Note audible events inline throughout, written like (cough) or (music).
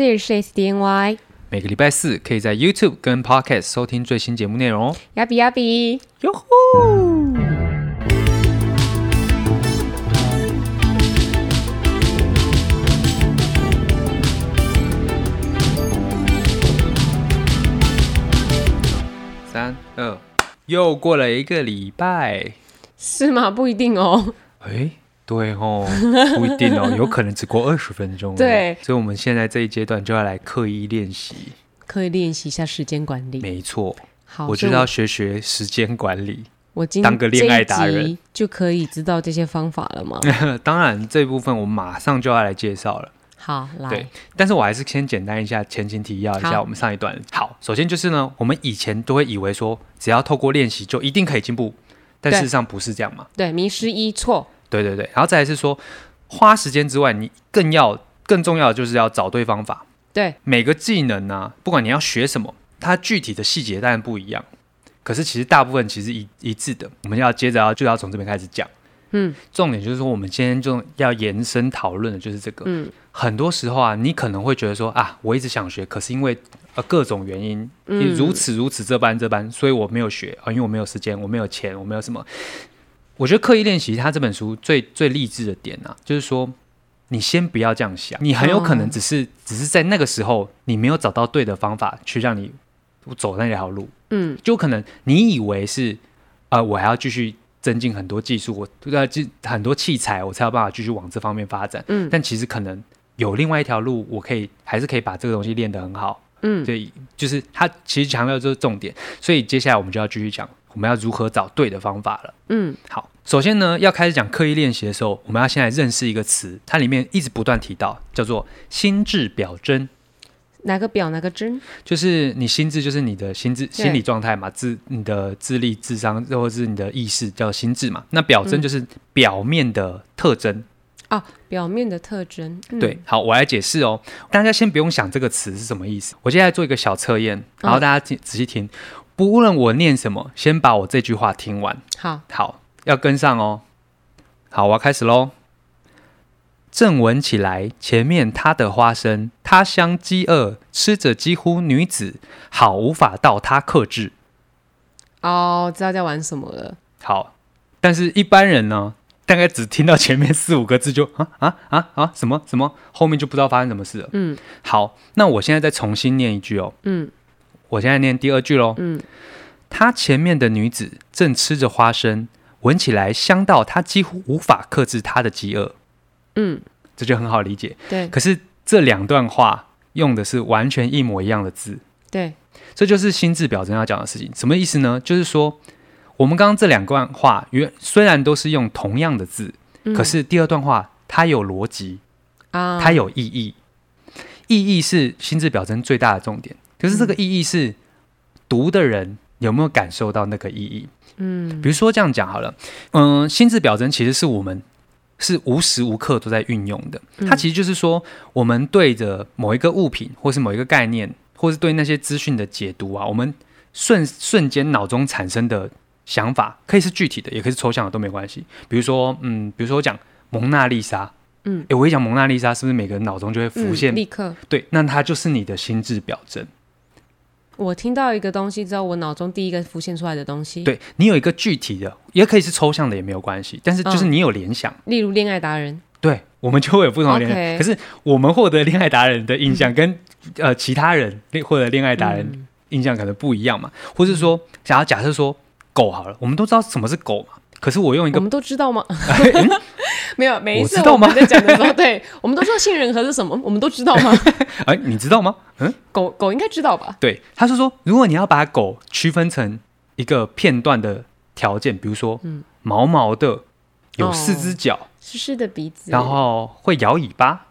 这里是 ACDNY，每个礼拜四可以在 YouTube 跟 Podcast 收听最新节目内容哦。亚比亚比，哟呼！三二，又过了一个礼拜，是吗？不一定哦。哎。对哦，不一定哦，有可能只过二十分钟。对，所以我们现在这一阶段就要来刻意练习，刻意练习一下时间管理。没错，好，我就要学学时间管理。我今当个恋爱达人就可以知道这些方法了吗？(laughs) 当然，这部分我马上就要来介绍了。好，来。对，但是我还是先简单一下前情提要一下我们上一段。好，好，首先就是呢，我们以前都会以为说，只要透过练习就一定可以进步，但事实上不是这样嘛？对，迷失一错。对对对，然后再来是说，花时间之外，你更要更重要的就是要找对方法。对，每个技能呢、啊，不管你要学什么，它具体的细节当然不一样，可是其实大部分其实一一致的。我们要接着要就要从这边开始讲。嗯，重点就是说，我们今天就要延伸讨论的就是这个。嗯，很多时候啊，你可能会觉得说啊，我一直想学，可是因为呃各种原因，你如此如此这般这般，所以我没有学啊，因为我没有时间，我没有钱，我没有什么。我觉得刻意练习，他这本书最最励志的点啊，就是说，你先不要这样想，你很有可能只是、哦、只是在那个时候，你没有找到对的方法去让你走那条路，嗯，就可能你以为是，呃，我还要继续增进很多技术，我要进很多器材，我才有办法继续往这方面发展，嗯，但其实可能有另外一条路，我可以还是可以把这个东西练得很好，嗯，所以就是他其实强调就是重点，所以接下来我们就要继续讲。我们要如何找对的方法了？嗯，好，首先呢，要开始讲刻意练习的时候，我们要先来认识一个词，它里面一直不断提到，叫做心智表征。哪个表？哪个征？就是你心智，就是你的心智、心理状态嘛，智，你的智力、智商，或者是你的意识，叫心智嘛。那表征就是表面的特征。嗯、哦，表面的特征。嗯、对，好，我来解释哦。大家先不用想这个词是什么意思，我现在做一个小测验，然后大家仔细听。哦不论我念什么，先把我这句话听完。好，好，要跟上哦。好，我要开始喽。正闻起来，前面他的花生，他乡饥饿，吃着几乎女子，好无法到他克制。哦，知道在玩什么了。好，但是一般人呢，大概只听到前面四五个字就啊啊啊啊什么什么，后面就不知道发生什么事了。嗯，好，那我现在再重新念一句哦。嗯。我现在念第二句喽。嗯，他前面的女子正吃着花生，闻起来香到他几乎无法克制他的饥饿。嗯，这就很好理解。对，可是这两段话用的是完全一模一样的字。对，这就是心智表征要讲的事情。什么意思呢？就是说，我们刚刚这两段话原虽然都是用同样的字，嗯，可是第二段话它有逻辑啊，它有意义。意义是心智表征最大的重点。可是这个意义是读的人有没有感受到那个意义？嗯，比如说这样讲好了，嗯，心智表征其实是我们是无时无刻都在运用的。它其实就是说，我们对着某一个物品，或是某一个概念，或是对那些资讯的解读啊，我们瞬瞬间脑中产生的想法，可以是具体的，也可以是抽象的，都没关系。比如说，嗯，比如说我讲蒙娜丽莎，嗯，诶，我一讲蒙娜丽莎，是不是每个人脑中就会浮现？立刻，对，那它就是你的心智表征。我听到一个东西之后，我脑中第一个浮现出来的东西，对，你有一个具体的，也可以是抽象的，也没有关系。但是就是你有联想，例如恋爱达人，对，我们就会有不同的联想。可是我们获得恋爱达人的印象跟呃其他人获得恋爱达人印象可能不一样嘛，或是说，想要假设说狗好了，我们都知道什么是狗嘛。可是我用一个，我们都知道吗？(laughs) 没有，每一次我们在讲的时候，(laughs) 对，我们都知道杏仁核是什么，我们都知道吗？(laughs) 哎，你知道吗？嗯，狗狗应该知道吧？对，他是说，如果你要把狗区分成一个片段的条件，比如说，嗯，毛毛的，有四只脚，湿湿的鼻子，然后会摇尾巴，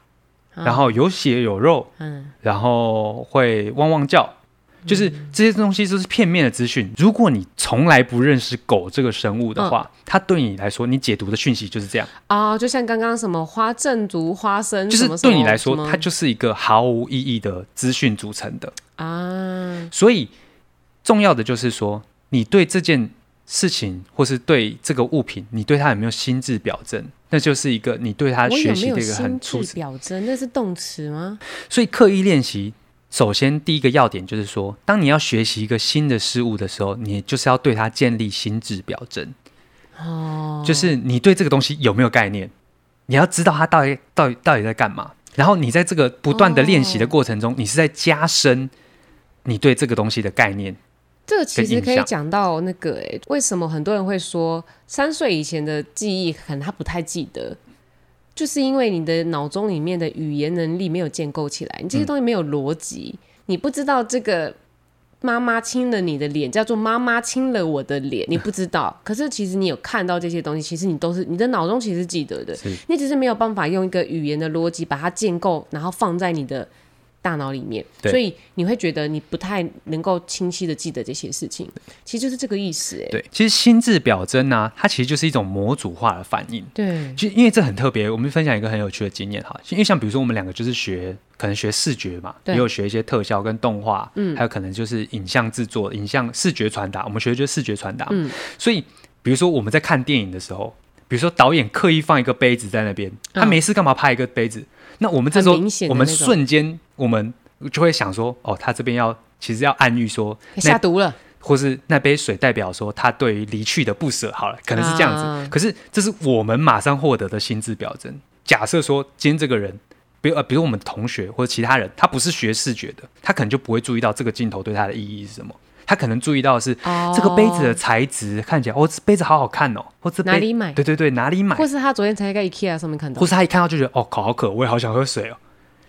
然后有血有肉，嗯，然后会汪汪叫。就是这些东西都是片面的资讯。如果你从来不认识狗这个生物的话，嗯、它对你来说，你解读的讯息就是这样啊、哦。就像刚刚什么花正竹花生，就是对你来说，它就是一个毫无意义的资讯组成的啊。所以重要的就是说，你对这件事情，或是对这个物品，你对它有没有心智表征？那就是一个你对他学习的一个很心智表征，那是动词吗？所以刻意练习，首先第一个要点就是说，当你要学习一个新的事物的时候，你就是要对它建立心智表征。哦，就是你对这个东西有没有概念？你要知道它到底到底到底在干嘛。然后你在这个不断的练习的过程中，哦、你是在加深你对这个东西的概念。这个其实可以讲到那个，哎，为什么很多人会说三岁以前的记忆可能他不太记得，就是因为你的脑中里面的语言能力没有建构起来，你这些东西没有逻辑，嗯、你不知道这个妈妈亲了你的脸叫做妈妈亲了我的脸，你不知道。可是其实你有看到这些东西，其实你都是你的脑中其实记得的，你只是没有办法用一个语言的逻辑把它建构，然后放在你的。大脑里面，所以你会觉得你不太能够清晰的记得这些事情，其实就是这个意思哎。对，其实心智表征呢、啊，它其实就是一种模组化的反应。对，就因为这很特别，我们分享一个很有趣的经验哈。因为像比如说我们两个就是学，可能学视觉嘛，也有学一些特效跟动画，嗯，还有可能就是影像制作、影像视觉传达。我们学的就是视觉传达，嗯，所以比如说我们在看电影的时候，比如说导演刻意放一个杯子在那边，他没事干嘛拍一个杯子？那我们这时候，我们瞬间，我们就会想说，哦，他这边要其实要暗喻说下毒了，或是那杯水代表说他对于离去的不舍。好了，可能是这样子。啊、可是这是我们马上获得的心智表征。假设说今天这个人，比如呃，比如我们同学或者其他人，他不是学视觉的，他可能就不会注意到这个镜头对他的意义是什么。他可能注意到的是、哦、这个杯子的材质看起来，哦，这杯子好好看哦，或者哪里买？对对对，哪里买？或是他昨天才在 IKEA 上面看到，或是他一看到就觉得，哦，好渴，我也好想喝水哦。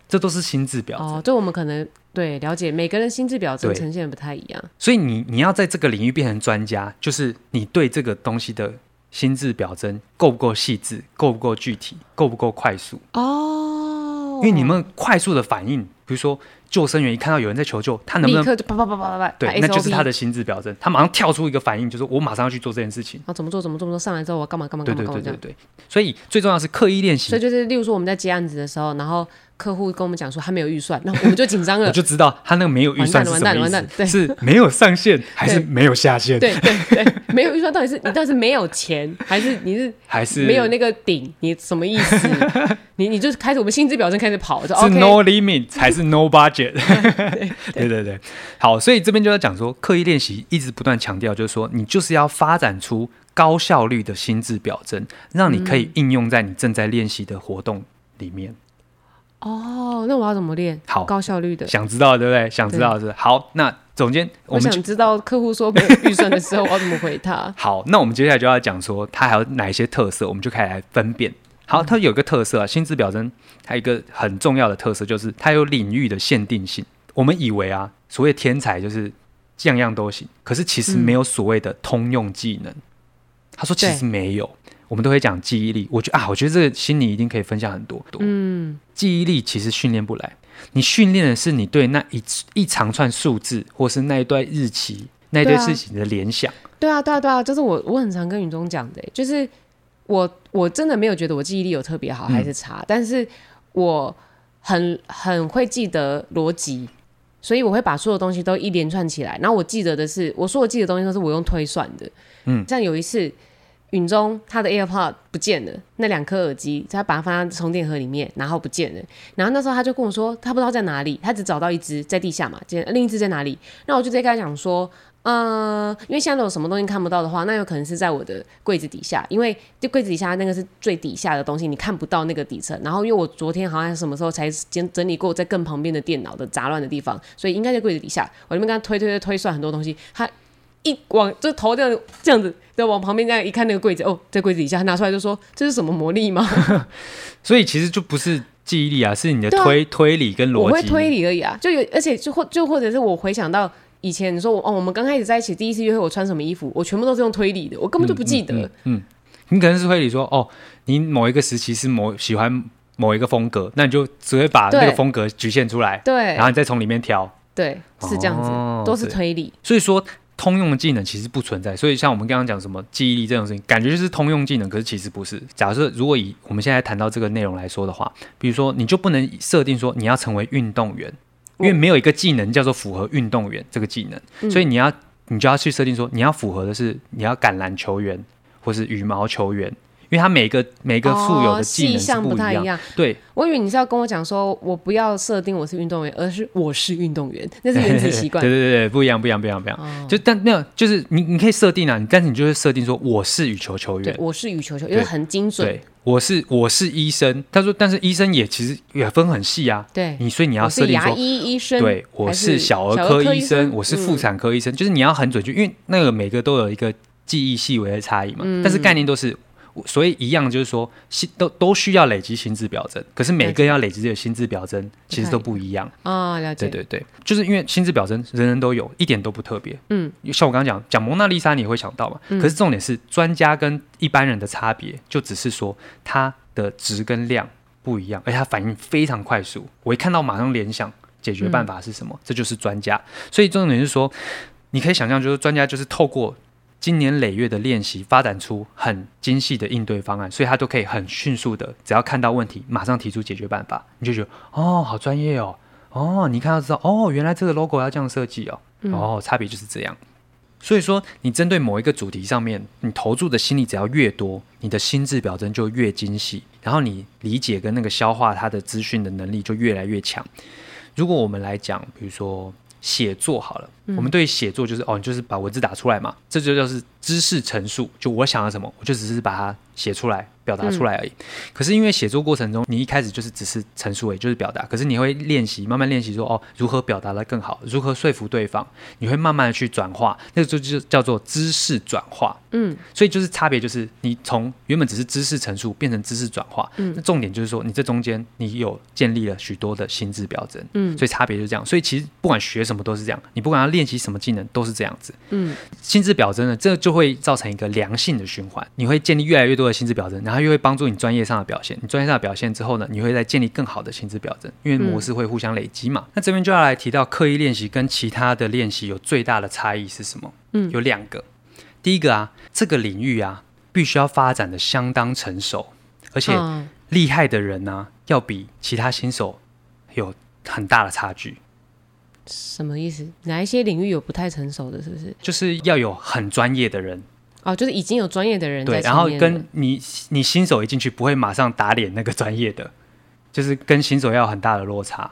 这都是心智表征。哦，就我们可能对了解每个人心智表征呈现的不太一样。所以你你要在这个领域变成专家，就是你对这个东西的心智表征够不够细致，够不够具体，够不够快速？哦，因为你们快速的反应，比如说。救生员一看到有人在求救，他能不能立刻就啪啪啪啪啪？对，那就是他的心智表征，他马上跳出一个反应，就是我马上要去做这件事情。啊，怎么做？怎么做？怎么做？上来之后我干嘛？干嘛？干嘛？干嘛？对对对对对。所以最重要是刻意练习。所以就是，例如说我们在接案子的时候，然后客户跟我们讲说他没有预算，(laughs) 那我们就紧张了。我就知道他那个没有预算是什么意思？完蛋了，完蛋了，对，是没有上限还是没有下限？对对对，(laughs) 没有预算到底是你到底是没有钱，还是你是还是没有那个顶？你什么意思？(laughs) 你你就开始我们心智表征开始跑，是 no limit 还是 no budget？对对对，好，所以这边就要讲说，刻意练习一直不断强调，就是说，你就是要发展出高效率的心智表征，让你可以应用在你正在练习的活动里面。哦，那我要怎么练？好，高效率的，想知道对不对？想知道是，好。那总监，我们我想知道客户说没有预算的时候，我要怎么回他？(laughs) 好，那我们接下来就要讲说，它还有哪一些特色，我们就可以来分辨。好，它有一个特色啊，心智表征它有一个很重要的特色，就是它有领域的限定性。我们以为啊，所谓天才就是样样都行，可是其实没有所谓的通用技能。嗯、他说其实没有，对我们都会讲记忆力。我觉得啊，我觉得这个心里一定可以分享很多多。嗯，记忆力其实训练不来，你训练的是你对那一一长串数字，或是那一段日期、那一段事情的联想。对啊，对啊，对啊，就是我我很常跟云中讲的，就是我我真的没有觉得我记忆力有特别好还是差，嗯、但是我很很会记得逻辑。所以我会把所有东西都一连串起来，然后我记得的是，我说我记得的东西都是我用推算的。嗯，像有一次，允中他的 AirPod 不见了，那两颗耳机，他把它放在充电盒里面，然后不见了。然后那时候他就跟我说，他不知道在哪里，他只找到一只在地下嘛，另一只在哪里？那我就直接跟他讲说。呃，因为现在有什么东西看不到的话，那有可能是在我的柜子底下，因为就柜子底下那个是最底下的东西，你看不到那个底层。然后因为我昨天好像什么时候才整整理过在更旁边的电脑的杂乱的地方，所以应该在柜子底下。我那边跟他推推推推算很多东西，他一往就头这样这样子，就往旁边这样一看那个柜子，哦，在柜子底下，他拿出来就说这是什么魔力吗？(laughs) 所以其实就不是记忆力啊，是你的推、啊、推理跟逻辑。我会推理而已啊，就有而且就或就或者是我回想到。以前你说我哦，我们刚开始在一起第一次约会，我穿什么衣服，我全部都是用推理的，我根本就不记得。嗯，嗯，嗯，你可能是推理说哦，你某一个时期是某喜欢某一个风格，那你就只会把那个风格局限出来，对，然后你再从里面挑，对，是这样子，哦、都是推理。所以说通用的技能其实不存在。所以像我们刚刚讲什么记忆力这种事情，感觉就是通用技能，可是其实不是。假设如果以我们现在谈到这个内容来说的话，比如说你就不能设定说你要成为运动员。因为没有一个技能叫做符合运动员这个技能，嗯、所以你要你就要去设定说，你要符合的是你要橄榄球员或是羽毛球员、因为他每个每个附有的技能不太一样。对，我以为你是要跟我讲说，我不要设定我是运动员，而是我是运动员，那是原子习惯。对对对对，不一样不一样不一样不一样。哦、就但那有，就是你你可以设定啊，但是你就会设定说我是羽球球员，对，我是羽球球员，因为很精准。对。我是我是医生，他说，但是医生也其实也分很细啊。对，你所以你要设定说，牙医医生，对，我是小儿科医生，我是妇产科医生，就是你要很准确，因为那个每个都有一个记忆细微的差异嘛。嗯但是概念都是。所以一样就是说，都都需要累积心智表征，可是每个人要累积这个心智表征，其实都不一样啊。了解，对对对，就是因为心智表征人人都有，一点都不特别。嗯，像我刚刚讲讲蒙娜丽莎，你也会想到嘛？可是重点是专家跟一般人的差别，就只是说它的值跟量不一样，而且它反应非常快速。我一看到马上联想解决办法是什么，这就是专家。所以重点是说，你可以想象，就是专家就是透过。经年累月的练习，发展出很精细的应对方案，所以他都可以很迅速的，只要看到问题，马上提出解决办法。你就觉得哦，好专业哦，哦，你看到知道哦，原来这个 logo 要这样设计哦，嗯、哦，差别就是这样。所以说，你针对某一个主题上面，你投注的心力只要越多，你的心智表征就越精细，然后你理解跟那个消化它的资讯的能力就越来越强。如果我们来讲，比如说。写作好了，嗯、我们对写作就是哦，你就是把文字打出来嘛，这就叫是知识陈述。就我想要什么，我就只是把它写出来。表达出来而已。嗯、可是因为写作过程中，你一开始就是只是陈述，也就是表达。可是你会练习，慢慢练习说哦，如何表达的更好，如何说服对方。你会慢慢的去转化，那个就就叫做知识转化。嗯，所以就是差别就是你从原本只是知识陈述变成知识转化。嗯，那重点就是说你这中间你有建立了许多的心智表征。嗯，所以差别就是这样。所以其实不管学什么都是这样，你不管要练习什么技能都是这样子。嗯，心智表征呢，这就会造成一个良性的循环。你会建立越来越多的心智表征，然后又会帮助你专业上的表现。你专业上的表现之后呢，你会再建立更好的心智表征，因为模式会互相累积嘛。嗯、那这边就要来提到刻意练习跟其他的练习有最大的差异是什么？嗯，有两个。第一个啊，这个领域啊，必须要发展的相当成熟，而且厉害的人呢、啊，要比其他新手有很大的差距。什么意思？哪一些领域有不太成熟的？是不是？就是要有很专业的人。哦，就是已经有专业的人在。对，然后跟你你新手一进去不会马上打脸那个专业的，就是跟新手要有很大的落差。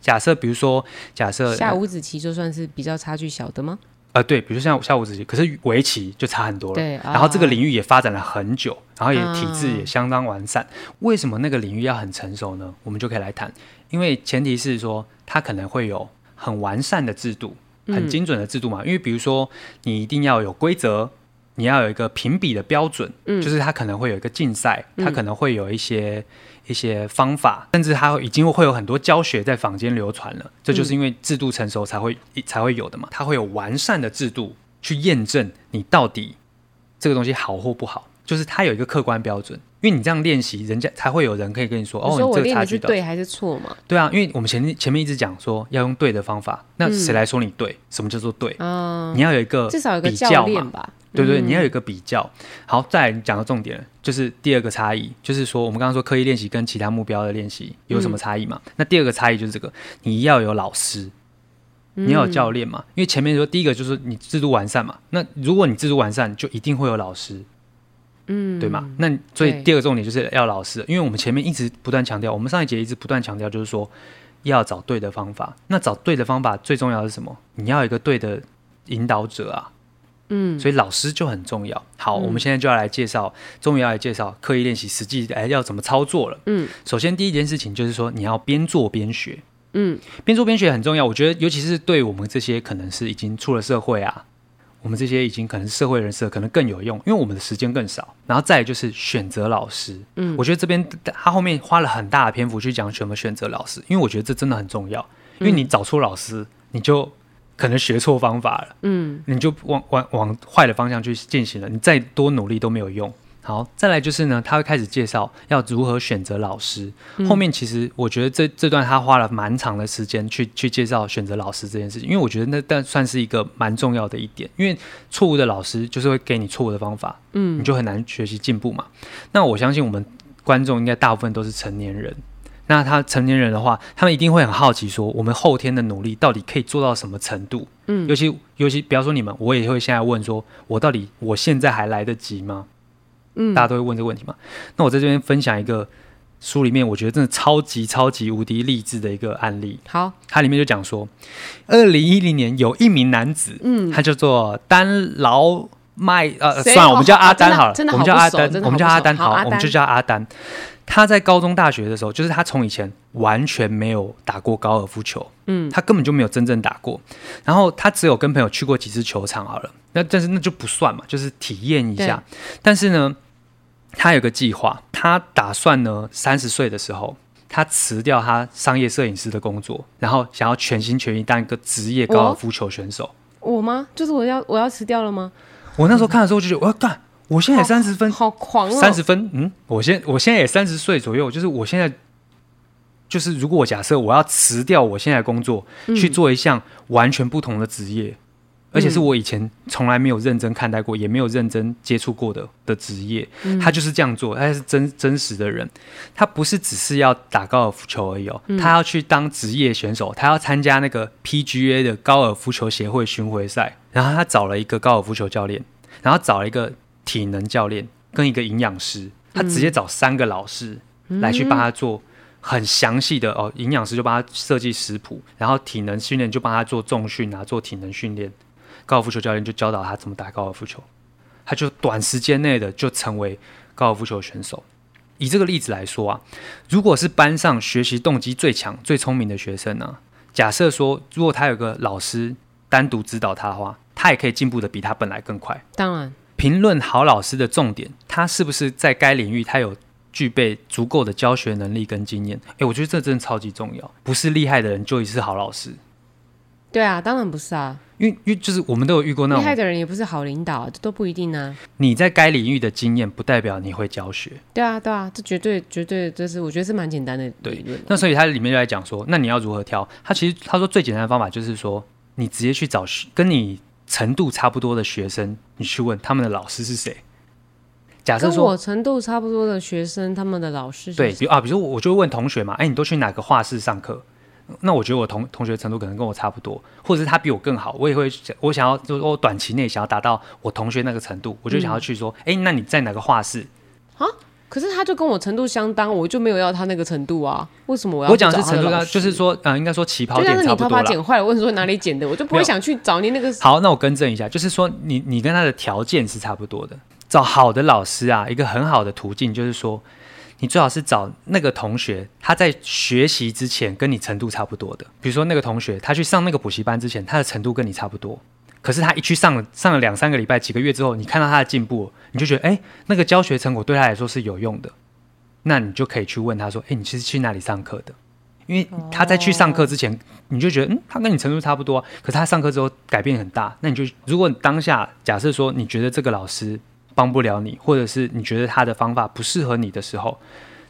假设比如说，假设下五子棋就算是比较差距小的吗？呃，对，比如说像下五子棋，可是围棋就差很多了。对，然后这个领域也发展了很久，然后也体制也相当完善。嗯、为什么那个领域要很成熟呢？我们就可以来谈，因为前提是说它可能会有很完善的制度，很精准的制度嘛。嗯、因为比如说你一定要有规则。你要有一个评比的标准，嗯，就是它可能会有一个竞赛，它可能会有一些一些方法，甚至它已经会有很多教学在坊间流传了。这就是因为制度成熟才会才会有的嘛，它会有完善的制度去验证你到底这个东西好或不好，就是它有一个客观标准。因为你这样练习，人家才会有人可以跟你说，哦，你这个差距对还是错嘛？对啊，因为我们前面前面一直讲说要用对的方法，那谁来说你对？什么叫做对？你要有一个至少有个教练吧。对对，你要有一个比较。好，再来讲到重点，就是第二个差异，就是说我们刚刚说刻意练习跟其他目标的练习有什么差异嘛？嗯、那第二个差异就是这个，你要有老师，你要有教练嘛？因为前面说第一个就是你制度完善嘛，那如果你制度完善，就一定会有老师，嗯，对吗？那所以第二个重点就是要老师，因为我们前面一直不断强调，我们上一节一直不断强调，就是说要找对的方法。那找对的方法最重要的是什么？你要有一个对的引导者啊。嗯，所以老师就很重要。好，嗯、我们现在就要来介绍，终于要来介绍刻意练习实际哎要怎么操作了。嗯，首先第一件事情就是说你要边做边学。嗯，边做边学很重要。我觉得尤其是对我们这些可能是已经出了社会啊，我们这些已经可能是社会人士，可能更有用，因为我们的时间更少。然后再来就是选择老师。嗯，我觉得这边他后面花了很大的篇幅去讲怎么选择老师，因为我觉得这真的很重要。因为你找错老师，你就。可能学错方法了，嗯，你就往往往坏的方向去进行了，你再多努力都没有用。好，再来就是呢，他会开始介绍要如何选择老师。嗯、后面其实我觉得这这段他花了蛮长的时间去去介绍选择老师这件事情，因为我觉得那但算是一个蛮重要的一点，因为错误的老师就是会给你错误的方法，嗯，你就很难学习进步嘛。那我相信我们观众应该大部分都是成年人。那他成年人的话，他们一定会很好奇，说我们后天的努力到底可以做到什么程度？嗯，尤其尤其，比方说你们，我也会现在问说，我到底我现在还来得及吗？嗯，大家都会问这个问题嘛。那我在这边分享一个书里面，我觉得真的超级超级无敌励志的一个案例。好，它里面就讲说，二零一零年有一名男子，嗯，他叫做丹劳麦，呃，算了，我们叫阿丹好了，我们叫阿丹，我们叫阿丹，好，我们就叫阿丹。他在高中、大学的时候，就是他从以前完全没有打过高尔夫球，嗯，他根本就没有真正打过。然后他只有跟朋友去过几次球场好了，那但是那就不算嘛，就是体验一下。但是呢，他有个计划，他打算呢，三十岁的时候，他辞掉他商业摄影师的工作，然后想要全心全意当一个职业高尔夫球选手。我，我吗？就是我要我要辞掉了吗？我那时候看的时候就觉得我要干。我现在也三十分，好狂哦！三十分，嗯，我现我现在也三十岁左右，就是我现在，就是如果我假设我要辞掉我现在的工作，嗯、去做一项完全不同的职业，而且是我以前从来没有认真看待过，嗯、也没有认真接触过的的职业，嗯、他就是这样做，他是真真实的人，他不是只是要打高尔夫球而已哦，嗯、他要去当职业选手，他要参加那个 PGA 的高尔夫球协会巡回赛，然后他找了一个高尔夫球教练，然后找了一个。体能教练跟一个营养师，他直接找三个老师来去帮他做很详细的哦。营养师就帮他设计食谱，然后体能训练就帮他做重训啊，做体能训练。高尔夫球教练就教导他怎么打高尔夫球，他就短时间内的就成为高尔夫球选手。以这个例子来说啊，如果是班上学习动机最强、最聪明的学生呢、啊，假设说如果他有个老师单独指导他的话，他也可以进步的比他本来更快。当然。评论好老师的重点，他是不是在该领域他有具备足够的教学能力跟经验？哎，我觉得这真的超级重要。不是厉害的人就一定是好老师。对啊，当然不是啊。因为因为就是我们都有遇过那种厉害的人，也不是好领导，这都不一定啊。你在该领域的经验，不代表你会教学。对啊，对啊，这绝对绝对，这是我觉得是蛮简单的理论。对，那所以他里面就在讲说，那你要如何挑？他其实他说最简单的方法就是说，你直接去找跟你程度差不多的学生，你去问他们的老师是谁。假设说，我程度差不多的学生，他们的老师对，比如啊，比如说我就会问同学嘛，哎，你都去哪个画室上课？那我觉得我同同学程度可能跟我差不多，或者是他比我更好，我也会我想要就是我短期内想要达到我同学那个程度，我就想要去说，哎、嗯，那你在哪个画室？啊？可是他就跟我程度相当，我就没有要他那个程度啊？为什么我要？我讲的是程度，就是说，嗯，应该说起跑点差不多。你头发剪坏了，问说哪里剪的，我就不会想去找你那个。好，那我更正一下，就是说你你跟他的条件是差不多的。找好的老师啊，一个很好的途径就是说，你最好是找那个同学，他在学习之前跟你程度差不多的。比如说那个同学，他去上那个补习班之前，他的程度跟你差不多。可是他一去上了上了两三个礼拜、几个月之后，你看到他的进步，你就觉得，哎，那个教学成果对他来说是有用的。那你就可以去问他说，哎，你是去哪里上课的？因为他在去上课之前，你就觉得，嗯，他跟你程度差不多。可是他上课之后改变很大，那你就如果当下假设说，你觉得这个老师。帮不了你，或者是你觉得他的方法不适合你的时候，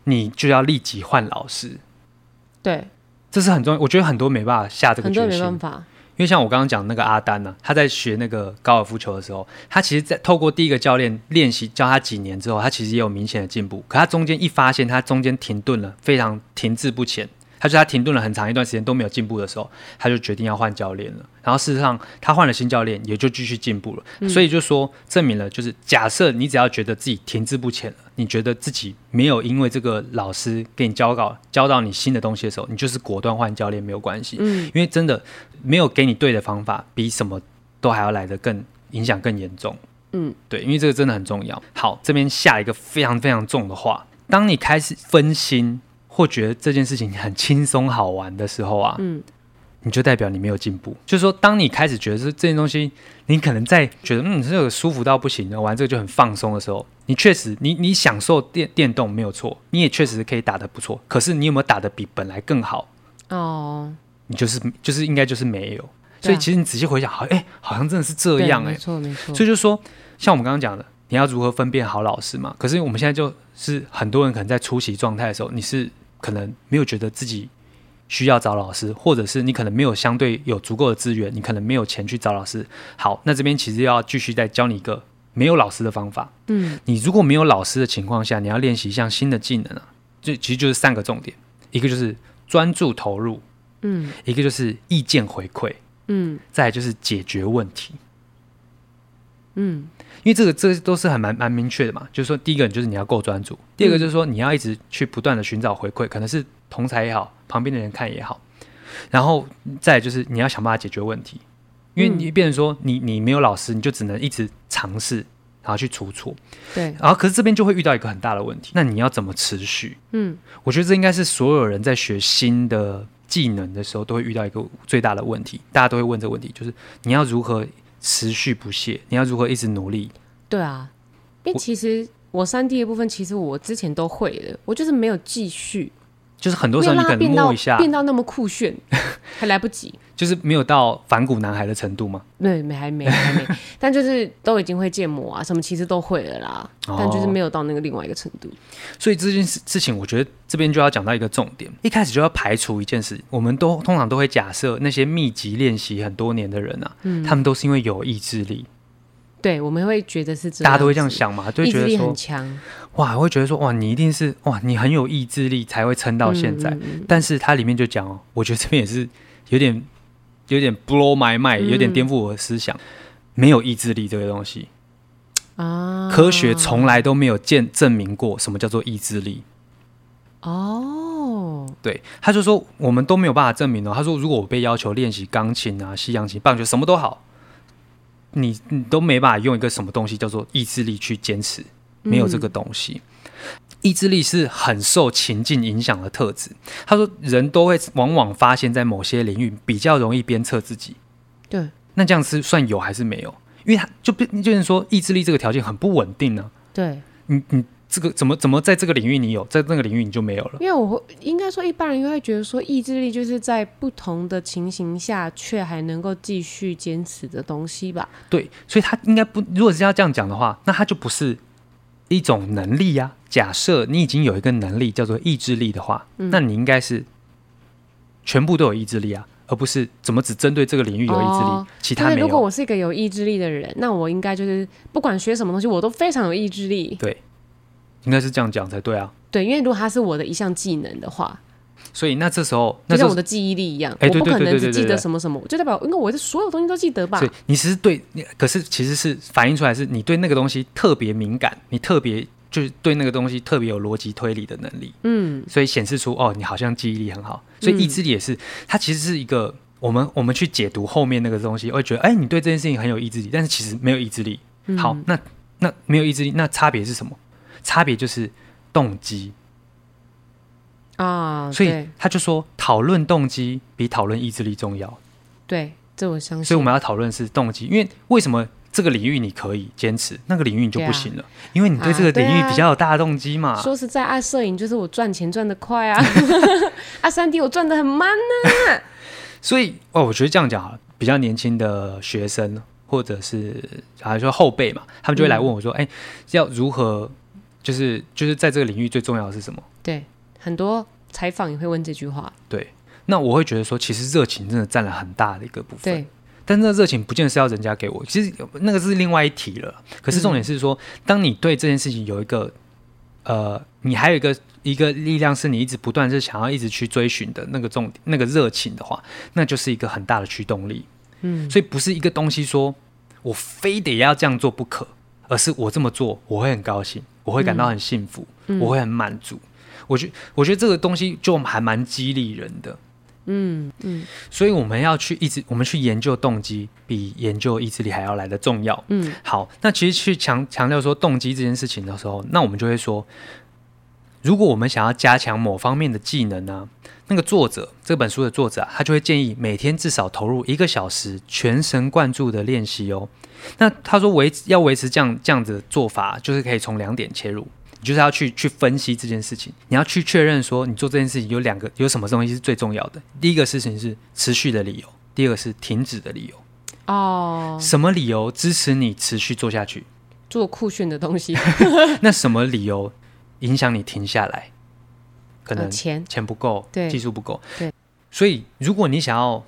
你就要立即换老师。对，这是很重要。我觉得很多没办法下这个决心，很多没办法。因为像我刚刚讲那个阿丹呢、啊，他在学那个高尔夫球的时候，他其实，在透过第一个教练练习教他几年之后，他其实也有明显的进步。可他中间一发现，他中间停顿了，非常停滞不前。他说他停顿了很长一段时间都没有进步的时候，他就决定要换教练了。然后事实上，他换了新教练，也就继续进步了。嗯、所以就说证明了，就是假设你只要觉得自己停滞不前了，你觉得自己没有因为这个老师给你教稿教到你新的东西的时候，你就是果断换教练没有关系。嗯，因为真的没有给你对的方法，比什么都还要来得更影响更严重。嗯，对，因为这个真的很重要。好，这边下一个非常非常重的话，当你开始分心。或觉得这件事情很轻松好玩的时候啊，嗯，你就代表你没有进步。就是说，当你开始觉得这这件东西，你可能在觉得嗯，这个舒服到不行，玩这个就很放松的时候，你确实你你享受电电动没有错，你也确实可以打得不错。可是你有没有打得比本来更好？哦，你就是就是应该就是没有。所以其实你仔细回想，好哎，好像真的是这样哎，没错没错。所以就说，像我们刚刚讲的，你要如何分辨好老师嘛？可是我们现在就是很多人可能在初期状态的时候，你是。可能没有觉得自己需要找老师，或者是你可能没有相对有足够的资源，你可能没有钱去找老师。好，那这边其实要继续再教你一个没有老师的方法。嗯，你如果没有老师的情况下，你要练习一项新的技能啊，这其实就是三个重点，一个就是专注投入，嗯，一个就是意见回馈，嗯，再来就是解决问题。嗯，因为这个这都是很蛮蛮明确的嘛，就是说第一个就是你要够专注，第二个就是说你要一直去不断的寻找回馈，可能是同才也好，旁边的人看也好，然后再就是你要想办法解决问题，因为你变成说你你没有老师，你就只能一直尝试，然后去出错，对，然后可是这边就会遇到一个很大的问题，那你要怎么持续？嗯，我觉得这应该是所有人在学新的技能的时候都会遇到一个最大的问题，大家都会问这个问题，就是你要如何持续不懈？你要如何一直努力？对啊，因为其实我三 D 的部分，其实我之前都会的，我就是没有继续。就是很多时候你可能摸一下，变到那么酷炫，(laughs) 还来不及。就是没有到反骨男孩的程度吗？对，没还没还没，(laughs) 但就是都已经会建模啊，什么其实都会了啦，哦、但就是没有到那个另外一个程度。所以这件事事情，我觉得这边就要讲到一个重点，一开始就要排除一件事，我们都通常都会假设那些密集练习很多年的人啊，嗯、他们都是因为有意志力。对，我们会觉得是这样，大家都会这样想嘛，就会觉得说，哇，会觉得说，哇，你一定是哇，你很有意志力才会撑到现在。但是它里面就讲哦，我觉得这边也是有点有点 blow my mind，有点颠覆我的思想。嗯、没有意志力这个东西啊，科学从来都没有见证明过什么叫做意志力。哦，对，他就说我们都没有办法证明哦。他说，如果我被要求练习钢琴啊、西洋琴、棒球，什么都好。你你都没办法用一个什么东西叫做意志力去坚持，没有这个东西。嗯、意志力是很受情境影响的特质。他说，人都会往往发现，在某些领域比较容易鞭策自己。对，那这样是算有还是没有？因为他就变就是说，意志力这个条件很不稳定呢、啊。对，你你。这个怎么怎么在这个领域你有，在那个领域你就没有了？因为我会应该说，一般人会觉得说，意志力就是在不同的情形下却还能够继续坚持的东西吧？对，所以他应该不，如果是要这样讲的话，那他就不是一种能力呀、啊。假设你已经有一个能力叫做意志力的话，嗯、那你应该是全部都有意志力啊，而不是怎么只针对这个领域有意志力，哦、其他没有。如果我是一个有意志力的人，那我应该就是不管学什么东西，我都非常有意志力。对。应该是这样讲才对啊。对，因为如果它是我的一项技能的话，所以那这时候，就像我的记忆力一样，欸、我不可能只记得什么什么，就代表因为我的所有东西都记得吧。所以你其实对，可是其实是反映出来是你对那个东西特别敏感，你特别就是对那个东西特别有逻辑推理的能力。嗯，所以显示出哦，你好像记忆力很好。所以意志力也是，它其实是一个我们我们去解读后面那个东西，会觉得哎，你对这件事情很有意志力，但是其实没有意志力。好，那那没有意志力，那差别是什么？差别就是。动机啊，所以他就说，讨论动机比讨论意志力重要。对，这我相信。所以我们要讨论是动机，因为为什么这个领域你可以坚持，那个领域你就不行了？啊、因为你对这个领域比较有大动机嘛。啊啊、说实在，啊，摄影就是我赚钱赚得快啊，啊，三 D 我赚得很慢呢、啊。(laughs) 所以哦，我觉得这样讲好了，比较年轻的学生或者是还是说后辈嘛，他们就会来问我说：“哎、嗯，要如何？”就是就是在这个领域最重要的是什么？对，很多采访也会问这句话。对，那我会觉得说，其实热情真的占了很大的一个部分。对，但是那热情不见得是要人家给我，其实那个是另外一题了。可是重点是说，嗯、当你对这件事情有一个呃，你还有一个一个力量，是你一直不断是想要一直去追寻的那个重点，那个热情的话，那就是一个很大的驱动力。嗯，所以不是一个东西说我非得要这样做不可，而是我这么做我会很高兴。我会感到很幸福，嗯、我会很满足。我觉我觉得这个东西就还蛮激励人的。嗯嗯，所以我们要去一直我们去研究动机，比研究意志力还要来的重要。嗯，好，那其实去强强调说动机这件事情的时候，那我们就会说，如果我们想要加强某方面的技能呢、啊，那个作者这本书的作者啊，他就会建议每天至少投入一个小时全神贯注的练习哦。那他说维要维持这样这样子的做法，就是可以从两点切入，你就是要去去分析这件事情，你要去确认说你做这件事情有两个有什么东西是最重要的。第一个事情是持续的理由，第二个是停止的理由。哦，什么理由支持你持续做下去？做酷炫的东西。(laughs) 那什么理由影响你停下来？可能钱钱不够，对，技术不够，对。所以如果你想要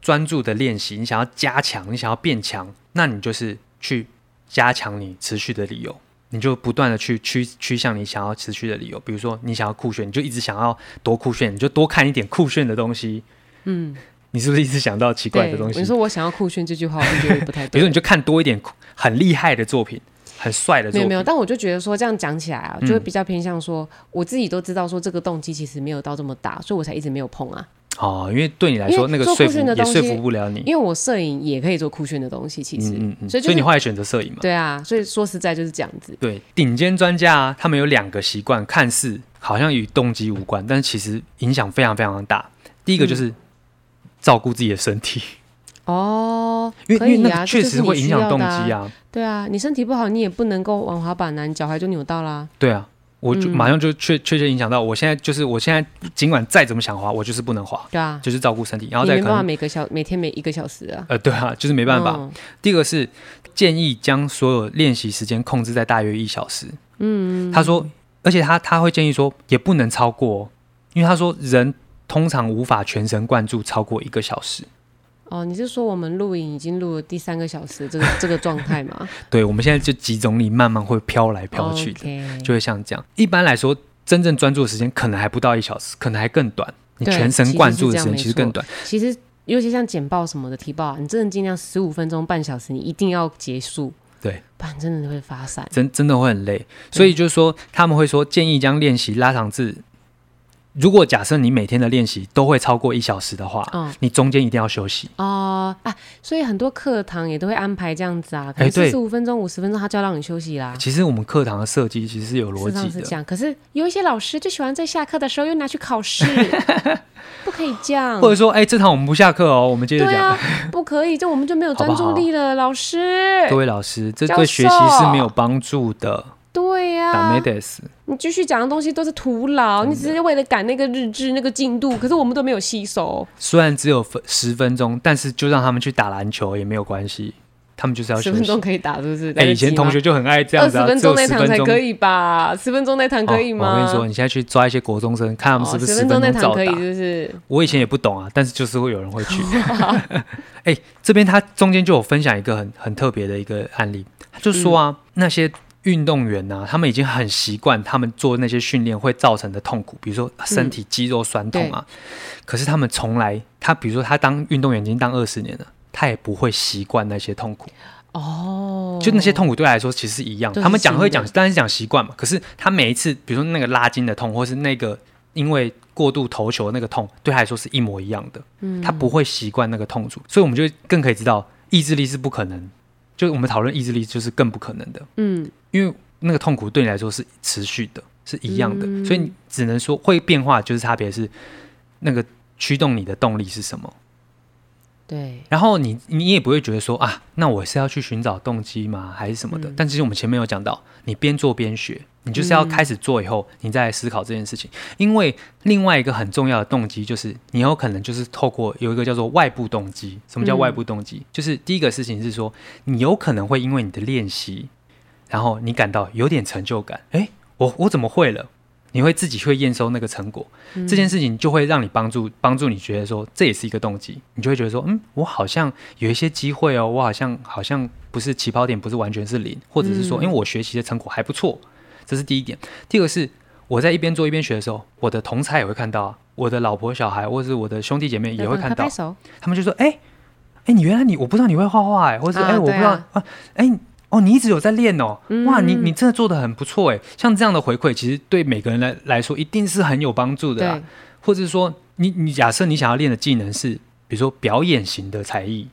专注的练习，你想要加强，你想要变强。那你就是去加强你持续的理由，你就不断的去趋趋向你想要持续的理由。比如说你想要酷炫，你就一直想要多酷炫，你就多看一点酷炫的东西。嗯，你是不是一直想到奇怪的东西？你说我想要酷炫这句话，我就觉得不太对。(laughs) 比如说，你就看多一点很厉害的作品，很帅的作品。没有没有，但我就觉得说这样讲起来啊，就会比较偏向说，嗯、我自己都知道说这个动机其实没有到这么大，所以我才一直没有碰啊。哦，因为对你来说，那个说服也说服不了你。因为我摄影也可以做酷炫的东西，其实，嗯嗯嗯所以、就是、所以你后来选择摄影嘛？对啊，所以说实在就是这样子。对，顶尖专家啊，他们有两个习惯，看似好像与动机无关，但是其实影响非常非常的大。第一个就是照顾自己的身体。嗯、哦，因为啊，因为那个确实会影响动机啊。对啊，你身体不好，你也不能够玩滑板啊，你脚踝就扭到啦。对啊。我就马上就确确切影响到，我现在就是我现在尽管再怎么想滑，我就是不能滑。对啊，就是照顾身体，然后再可能没办法每个小每天每一个小时啊。呃，对啊，就是没办法。嗯、第二个是建议将所有练习时间控制在大约一小时。嗯，他说，而且他他会建议说，也不能超过，因为他说人通常无法全神贯注超过一个小时。哦，你是说我们录影已经录了第三个小时这个这个状态吗？(laughs) 对，我们现在就集中力慢慢会飘来飘去的，Okay. 就会像这样。一般来说，真正专注的时间可能还不到一小时，可能还更短。你全神贯注的时间其实更短。其实，尤其像简报什么的提报啊，你真的尽量十五分钟、半小时，你一定要结束。对，不然真的会发散，真真的会很累。所以就是说，他们会说建议将练习拉长至。如果假设你每天的练习都会超过一小时的话，嗯，你中间一定要休息哦啊，所以很多课堂也都会安排这样子啊，可能四十五分钟、五十分钟，他就要让你休息啦。其实我们课堂的设计其实是有逻辑的，是这样。可是有一些老师就喜欢在下课的时候又拿去考试，(laughs) 不可以这样。或者说，哎，这堂我们不下课哦，我们接着讲。啊，不可以，这我们就没有专注力了，好好老师。各位老师，这对学习是没有帮助的。对呀、啊，你继续讲的东西都是徒劳，你只是为了赶那个日志那个进度，可是我们都没有吸收。虽然只有分十分钟，但是就让他们去打篮球也没有关系，他们就是要十分钟可以打，是不是？哎、欸，以前同学就很爱这样子、啊，二十分钟那堂才可以吧？十分钟那堂可以吗、哦？我跟你说，你现在去抓一些国中生，看他们是不是十分钟那堂可以，是不是？我以前也不懂啊，但是就是会有人会去。(laughs) (laughs) 哎、欸，这边他中间就有分享一个很很特别的一个案例，他就说啊，嗯、那些。运动员呢、啊，他们已经很习惯他们做那些训练会造成的痛苦，比如说身体肌肉酸痛啊。嗯、可是他们从来，他比如说他当运动员已经当二十年了，他也不会习惯那些痛苦。哦，就那些痛苦对他来说其实是一样。他们讲会讲，当然是讲习惯嘛。可是他每一次，比如说那个拉筋的痛，或是那个因为过度投球的那个痛，对他来说是一模一样的。嗯，他不会习惯那个痛楚，所以我们就更可以知道，意志力是不可能。就我们讨论意志力，就是更不可能的。嗯。因为那个痛苦对你来说是持续的，是一样的，嗯、所以你只能说会变化，就是差别是那个驱动你的动力是什么。对，然后你你也不会觉得说啊，那我是要去寻找动机吗，还是什么的？嗯、但其实我们前面有讲到，你边做边学，你就是要开始做以后，你再来思考这件事情。嗯、因为另外一个很重要的动机就是，你有可能就是透过有一个叫做外部动机。什么叫外部动机？嗯、就是第一个事情是说，你有可能会因为你的练习。然后你感到有点成就感，哎，我我怎么会了？你会自己去验收那个成果，嗯、这件事情就会让你帮助帮助你觉得说，这也是一个动机，你就会觉得说，嗯，我好像有一些机会哦，我好像好像不是起跑点，不是完全是零，或者是说，因为我学习的成果还不错，这是第一点。第二个是我在一边做一边学的时候，我的同才也会看到，我的老婆小孩或者是我的兄弟姐妹也会看到，他们就说，哎哎，你原来你我不知道你会画画哎，或者是哎、啊、我不知道啊，哎。哦，你一直有在练哦，哇，你你真的做的很不错哎，像这样的回馈，其实对每个人来来说一定是很有帮助的，或者是说，你你假设你想要练的技能是，比如说表演型的才艺，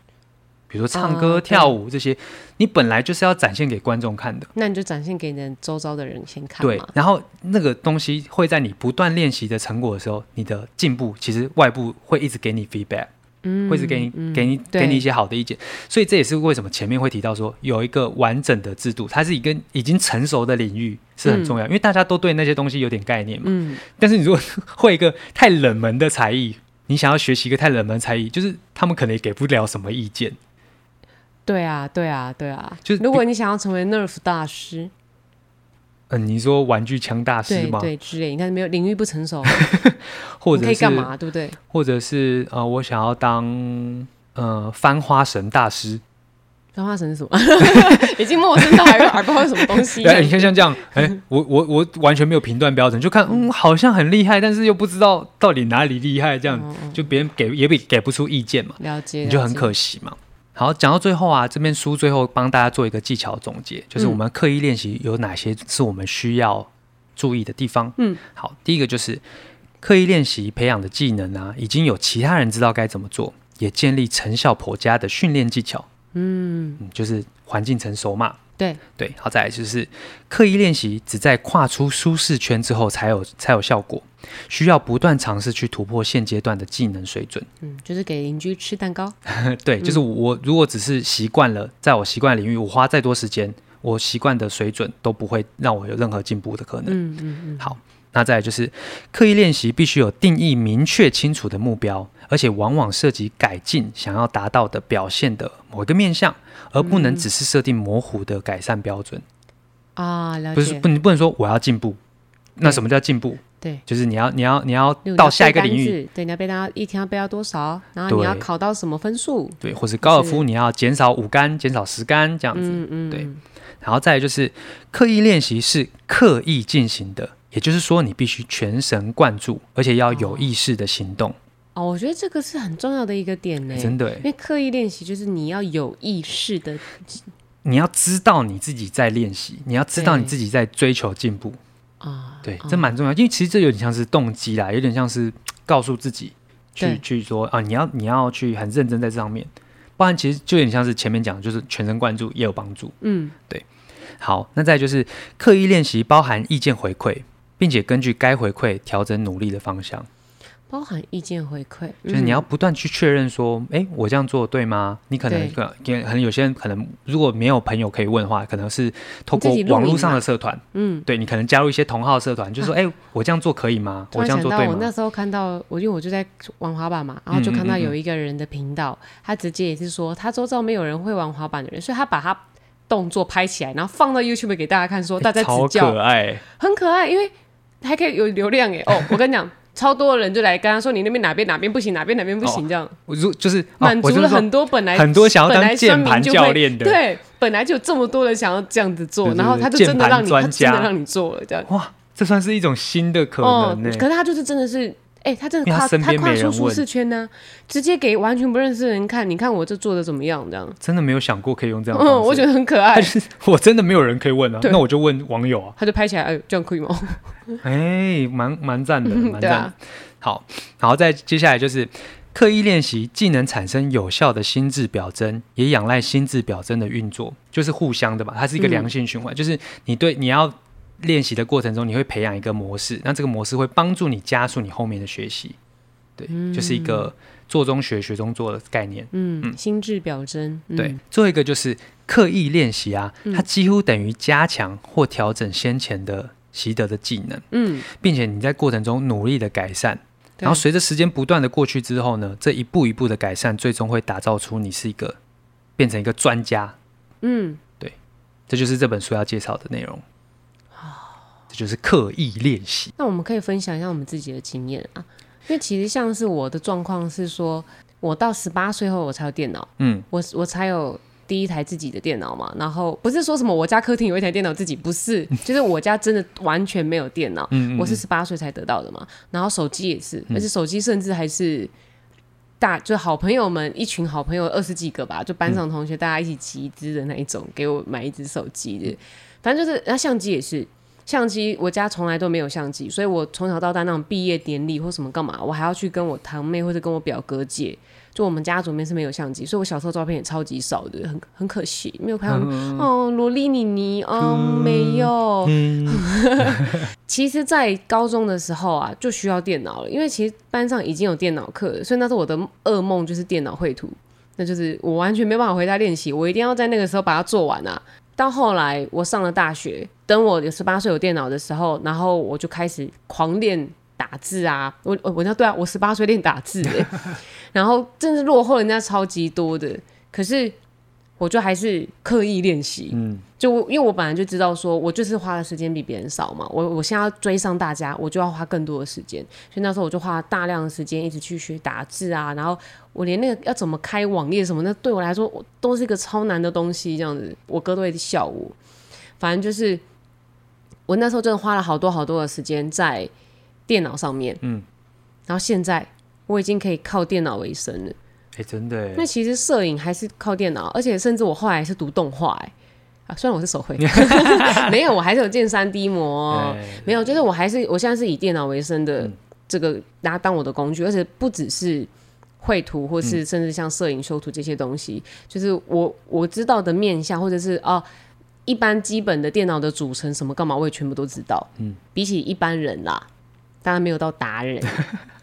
比如说唱歌、跳舞这些，你本来就是要展现给观众看的，那你就展现给你周遭的人先看。对，然后那个东西会在你不断练习的成果的时候，你的进步其实外部会一直给你 feedback。嗯，会是给你、嗯、给你给你一些好的意见，所以这也是为什么前面会提到说有一个完整的制度，它是一个已经成熟的领域是很重要，嗯、因为大家都对那些东西有点概念嘛。嗯，但是你如果会一个太冷门的才艺，你想要学习一个太冷门的才艺，就是他们可能也给不了什么意见。对啊，对啊，对啊，就是如果你想要成为 Nerf 大师。嗯，你说玩具枪大师吗？对对，之类，你看没有领域不成熟，(laughs) 或者是可以干嘛，对不对？或者是呃，我想要当呃翻花绳大师，翻花神是什么？(laughs) 已经陌生到还还不知道是什么东西。(laughs) 对，你看像这样，哎、欸，我我我完全没有评断标准，就看嗯，好像很厉害，但是又不知道到底哪里厉害，这样就别人给也给给不出意见嘛，了解，你就很可惜嘛。好，讲到最后啊，这边书最后帮大家做一个技巧总结，就是我们刻意练习有哪些是我们需要注意的地方。嗯，好，第一个就是刻意练习培养的技能啊，已经有其他人知道该怎么做，也建立成效颇佳的训练技巧。嗯，就是环境成熟嘛。对对，好，再来就是刻意练习，只在跨出舒适圈之后才有才有效果，需要不断尝试去突破现阶段的技能水准。嗯，就是给邻居吃蛋糕。(laughs) 对，就是我如果只是习惯了，在我习惯领域，我花再多时间，我习惯的水准都不会让我有任何进步的可能。嗯嗯嗯。好，那再来就是刻意练习，必须有定义明确清楚的目标。而且往往涉及改进想要达到的表现的某一个面向，而不能只是设定模糊的改善标准啊。不是不，你不能说我要进步。那什么叫进步？对，就是你要你要你要到下一个领域。对，你要背到一天要背到多少？然后你要考到什么分数？对，或是高尔夫你要减少五杆，减少十杆这样子。嗯嗯。对。然后再来就是刻意练习是刻意进行的，也就是说你必须全神贯注，而且要有意识的行动。哦，我觉得这个是很重要的一个点呢，真的，因为刻意练习就是你要有意识的，你要知道你自己在练习，你要知道你自己在追求进步啊，对，这蛮重要，因为其实这有点像是动机啦，有点像是告诉自己去去说啊，你要你要去很认真在这上面，不然其实就有点像是前面讲，就是全神贯注也有帮助，嗯，对。好，那再就是刻意练习包含意见回馈，并且根据该回馈调整努力的方向。包含意见回馈，就是你要不断去确认说，哎、嗯，我这样做对吗？你可能可可能有些人可能如果没有朋友可以问的话，可能是透过网络上的社团，嗯，对，你可能加入一些同好社团，就是说，哎、(laughs) 啊，我这样做可以吗？我这样做对吗？我那时候看到，我因为我就在玩滑板嘛，然后就看到有一个人的频道，他直接也是说，他周遭没有人会玩滑板的人，所以他把他动作拍起来，然后放到 YouTube 给大家看，说大家指教，可爱，很可爱，因为还可以有流量哎，哦，(laughs) 我跟你讲。超多人就来跟他说：“你那边哪边哪边不行，哪边哪边不行。”这样，我就就是满足了很多本来很多想要当键盘教练的，对，本来就有这么多人想要这样子做，然后他就真的让你，他真的让你做了这样。哇，这算是一种新的可能呢。可是他就是真的是。哎、欸，他真的跨他跨出舒适圈呢、啊，直接给完全不认识的人看。你看我这做的怎么样？这样真的没有想过可以用这样。嗯，我觉得很可爱。(laughs) 我真的没有人可以问啊，那我就问网友啊。他就拍起来，哎，这样可以吗？(laughs) 哎，蛮蛮赞的，(laughs) 蛮赞、啊。好，然后再接下来就是刻意练习，既能产生有效的心智表征，也仰赖心智表征的运作，就是互相的吧？它是一个良性循环，嗯、就是你对你要。练习的过程中，你会培养一个模式，那这个模式会帮助你加速你后面的学习，对，嗯、就是一个做中学、学中做的概念。嗯，嗯心智表征。嗯、对，最后一个就是刻意练习啊，嗯、它几乎等于加强或调整先前的习得的技能。嗯，并且你在过程中努力的改善，然后随着时间不断的过去之后呢，这一步一步的改善，最终会打造出你是一个变成一个专家。嗯，对，这就是这本书要介绍的内容。这就是刻意练习。那我们可以分享一下我们自己的经验啊，因为其实像是我的状况是说，我到十八岁后我才有电脑，嗯，我我才有第一台自己的电脑嘛。然后不是说什么我家客厅有一台电脑自己，不是，(laughs) 就是我家真的完全没有电脑。嗯，我是十八岁才得到的嘛。然后手机也是，而且手机甚至还是大，就好朋友们一群好朋友二十几个吧，就班上同学大家一起集资的那一种，给我买一只手机的。反正就是，那相机也是。相机，我家从来都没有相机，所以我从小到大那种毕业典礼或什么干嘛，我还要去跟我堂妹或者跟我表哥借。就我们家族里面是没有相机，所以我小时候照片也超级少的，很很可惜，没有拍到、嗯、哦，萝莉妮妮哦，嗯、没有。嗯、(laughs) 其实，在高中的时候啊，就需要电脑了，因为其实班上已经有电脑课了，所以那时候我的噩梦就是电脑绘图，那就是我完全没办法回家练习，我一定要在那个时候把它做完啊。到后来，我上了大学，等我有十八岁有电脑的时候，然后我就开始狂练打字啊！我我我对啊，我十八岁练打字，然后真是落后人家超级多的。可是我就还是刻意练习，嗯，就因为我本来就知道说，我就是花的时间比别人少嘛，我我现在要追上大家，我就要花更多的时间，所以那时候我就花大量的时间一直去学打字啊，然后我连那个要怎么开网页什么，那对我来说我都是一个超难的东西，这样子，我哥都会笑我。反正就是我那时候真的花了好多好多的时间在电脑上面，嗯，然后现在我已经可以靠电脑为生了，哎、欸，真的，那其实摄影还是靠电脑，而且甚至我后来是读动画，哎。啊虽然我是手绘，(laughs) (laughs) 没有，我还是有建三 D 模，欸、没有，就是我还是我现在是以电脑为生的这个拿当我的工具，嗯、而且不只是绘图，或是甚至像摄影修图这些东西，嗯、就是我我知道的面向，或者是哦一般基本的电脑的组成什么干嘛，我也全部都知道。嗯，比起一般人啦，当然没有到达人，(laughs)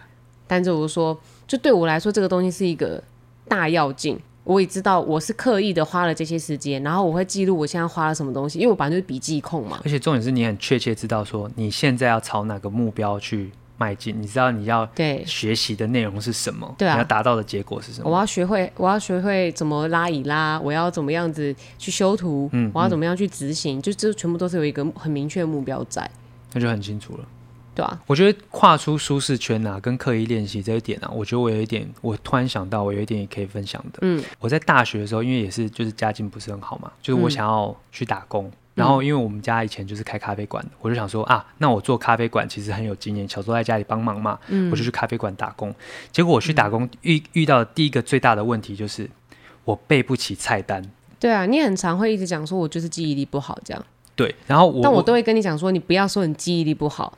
但是我说，就对我来说，这个东西是一个大要进。我也知道我是刻意的花了这些时间，然后我会记录我现在花了什么东西，因为我本来就是笔记控嘛。而且重点是你很确切知道说你现在要朝哪个目标去迈进，你知道你要对学习的内容是什么，对啊，你要达到的结果是什么？我要学会，我要学会怎么拉一拉，我要怎么样子去修图，嗯，我要怎么样去执行，嗯、就这全部都是有一个很明确的目标在，那就很清楚了。对啊，我觉得跨出舒适圈啊，跟刻意练习这一点啊，我觉得我有一点，我突然想到，我有一点也可以分享的。嗯，我在大学的时候，因为也是就是家境不是很好嘛，就是我想要去打工，嗯、然后因为我们家以前就是开咖啡馆的，我就想说啊，那我做咖啡馆其实很有经验，小时候在家里帮忙嘛，嗯、我就去咖啡馆打工。结果我去打工遇遇到的第一个最大的问题就是我背不起菜单。对啊，你很常会一直讲说我就是记忆力不好这样。对，然后我但我都会跟你讲说，你不要说你记忆力不好。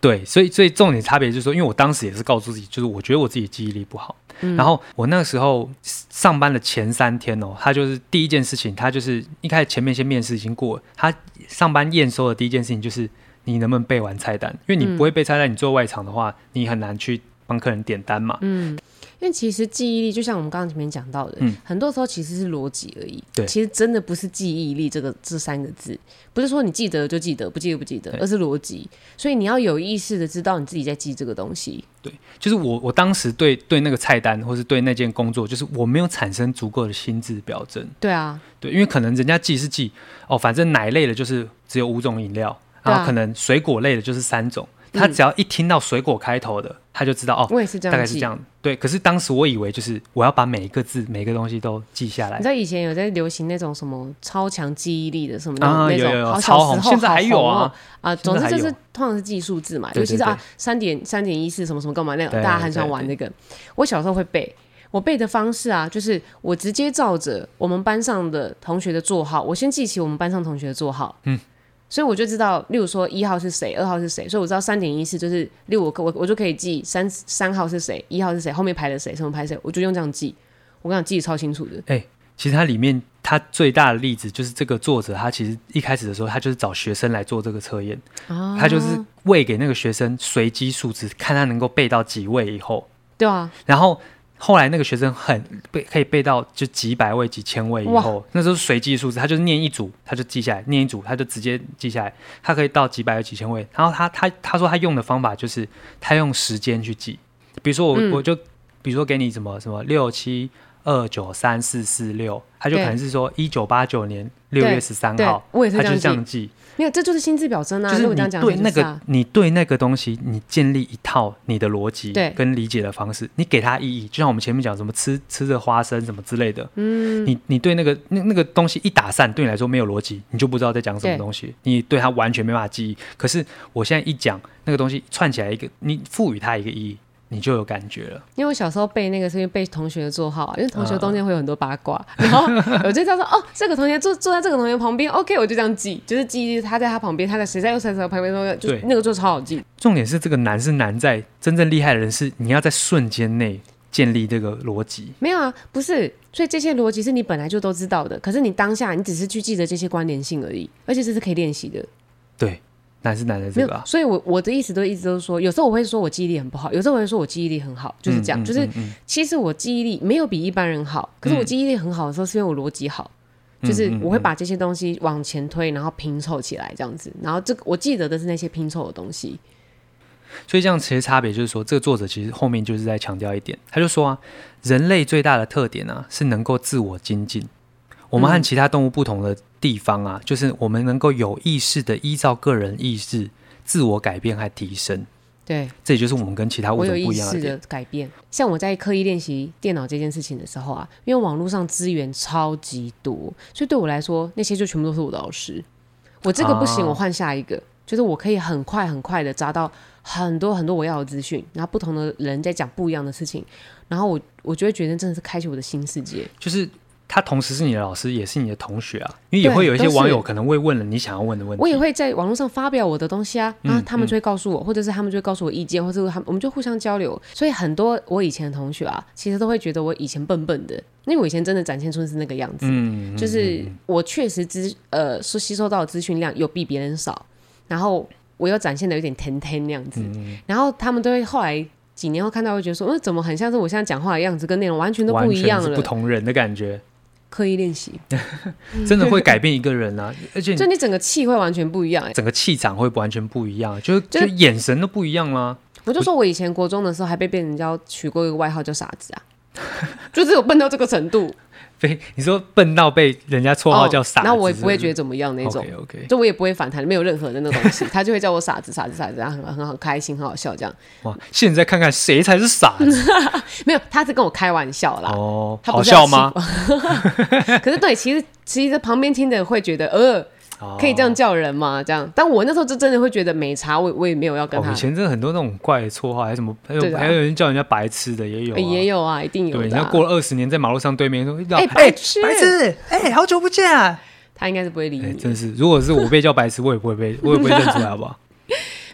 对，所以所以重点差别就是说，因为我当时也是告诉自己，就是我觉得我自己记忆力不好。嗯、然后我那个时候上班的前三天哦，他就是第一件事情，他就是一开始前面先面试已经过了，他上班验收的第一件事情就是你能不能背完菜单，因为你不会背菜单，你做外场的话，你很难去帮客人点单嘛。嗯。因为其实记忆力就像我们刚刚前面讲到的，嗯、很多时候其实是逻辑而已。对，其实真的不是记忆力这个这三个字，不是说你记得就记得，不记得不记得，而是逻辑。所以你要有意识的知道你自己在记这个东西。对，就是我我当时对对那个菜单或是对那件工作，就是我没有产生足够的心智表征。对啊，对，因为可能人家记是记哦，反正奶类的就是只有五种饮料，然后可能水果类的就是三种。他只要一听到水果开头的，嗯、他就知道哦，我也是这样，大概是这样。对，可是当时我以为就是我要把每一个字、每个东西都记下来。你知道以前有在流行那种什么超强记忆力的什么那种，啊、有有有超红，现在还有啊啊！总之就是通常是记数字嘛，尤其是啊三点三点一四什么什么干嘛那种，大家很喜欢玩那个。我小时候会背，我背的方式啊，就是我直接照着我们班上的同学的座号，我先记起我们班上同学的座号。嗯。所以我就知道，例如说一号是谁，二号是谁，所以我知道三点一四就是六五，我我就可以记三三号是谁，一号是谁，后面排的谁，什么排谁，我就用这样记。我跟你讲，记得超清楚的。哎、欸，其实它里面它最大的例子就是这个作者，他其实一开始的时候，他就是找学生来做这个测验，啊、他就是喂给那个学生随机数字，看他能够背到几位以后。对啊，然后。后来那个学生很背，可以背到就几百位、几千位以后，那时候随机数字，他就是念一组，他就记下来；念一组，他就直接记下来。他可以到几百位、几千位。然后他他他说他用的方法就是他用时间去记，比如说我、嗯、我就比如说给你什么什么六七二九三四四六，他就可能是说一九八九年六月十三号，他就是这样记。没有，这就是心智表征啊！就是你对那个，啊、你对那个东西，你建立一套你的逻辑跟理解的方式，你给它意义，就像我们前面讲什么吃吃着花生什么之类的，嗯，你你对那个那那个东西一打散，对你来说没有逻辑，你就不知道在讲什么东西，对你对它完全没办法记忆。可是我现在一讲那个东西串起来一个，你赋予它一个意义。你就有感觉了，因为我小时候背那个是因为背同学的座号啊，因为同学中间会有很多八卦，嗯、然后我就知道说哦，这个同学坐坐在这个同学旁边，OK，我就这样记，就是记他在他旁边，他在谁在右谁在旁边，那个就那个就超好记。重点是这个难是难在真正厉害的人是你要在瞬间内建立这个逻辑。没有啊，不是，所以这些逻辑是你本来就都知道的，可是你当下你只是去记得这些关联性而已，而且这是可以练习的。对。难是难在这个、啊，所以我我的意思都一直都是说，有时候我会说我记忆力很不好，有时候我会说我记忆力很好，就是这样，就是其实我记忆力没有比一般人好，可是我记忆力很好的时候是因为我逻辑好，嗯、就是我会把这些东西往前推，然后拼凑起来这样子，然后这个我记得的是那些拼凑的东西。所以这样其实差别就是说，这个作者其实后面就是在强调一点，他就说啊，人类最大的特点啊是能够自我精进。我们和其他动物不同的地方啊，嗯、就是我们能够有意识的依照个人意识自我改变和提升。对，这也就是我们跟其他物种不一样的，的改变。像我在刻意练习电脑这件事情的时候啊，因为网络上资源超级多，所以对我来说，那些就全部都是我的老师。我这个不行，啊、我换下一个，就是我可以很快很快的找到很多很多我要的资讯，然后不同的人在讲不一样的事情，然后我我就会觉得真的是开启我的新世界，就是。他同时是你的老师，也是你的同学啊，因为也会有一些网友可能会问了你想要问的问题。我也会在网络上发表我的东西啊，然后他们就会告诉我，嗯、或者是他们就会告诉我意见，或者是他们我们就互相交流。所以很多我以前的同学啊，其实都会觉得我以前笨笨的，因为我以前真的展现出的是那个样子，嗯，就是我确实资呃是吸收到的资讯量有比别人少，然后我又展现的有点甜甜那样子，嗯、然后他们都会后来几年后看到会觉得说，嗯，怎么很像是我现在讲话的样子，跟内容完全都不一样了，不同人的感觉。刻意练习，(laughs) 真的会改变一个人啊！(laughs) 而且，就你整个气会完全不一样，欸，整个气场会完全不一样，就就眼神都不一样啦。我就说我以前国中的时候还被别人家取过一个外号叫傻子啊，(laughs) 就只有笨到这个程度。非你说笨到被人家绰号叫傻子，那、哦、我也不会觉得怎么样那种。OK OK，就我也不会反弹，没有任何的那东西，他就会叫我傻子傻子傻子，然后很很好开心，很好笑这样。哇，现在看看谁才是傻子？(laughs) 没有，他是跟我开玩笑啦。哦，好笑吗？(laughs) 可是对，其实其实旁边听的会觉得呃。可以这样叫人吗？这样，但我那时候就真的会觉得没差，我我也没有要跟他。哦、以前真的很多那种怪的绰号，还是什么，还有、啊、还有人叫人家白痴的也有、也有啊，一定有、啊。对，人家过了二十年，在马路上对面说：“哎、欸，白痴，白痴，哎、欸，好久不见啊！”他应该是不会理你、欸。真是，如果是我被叫白痴，我也不会被，(laughs) 我也不会认出来，好不好？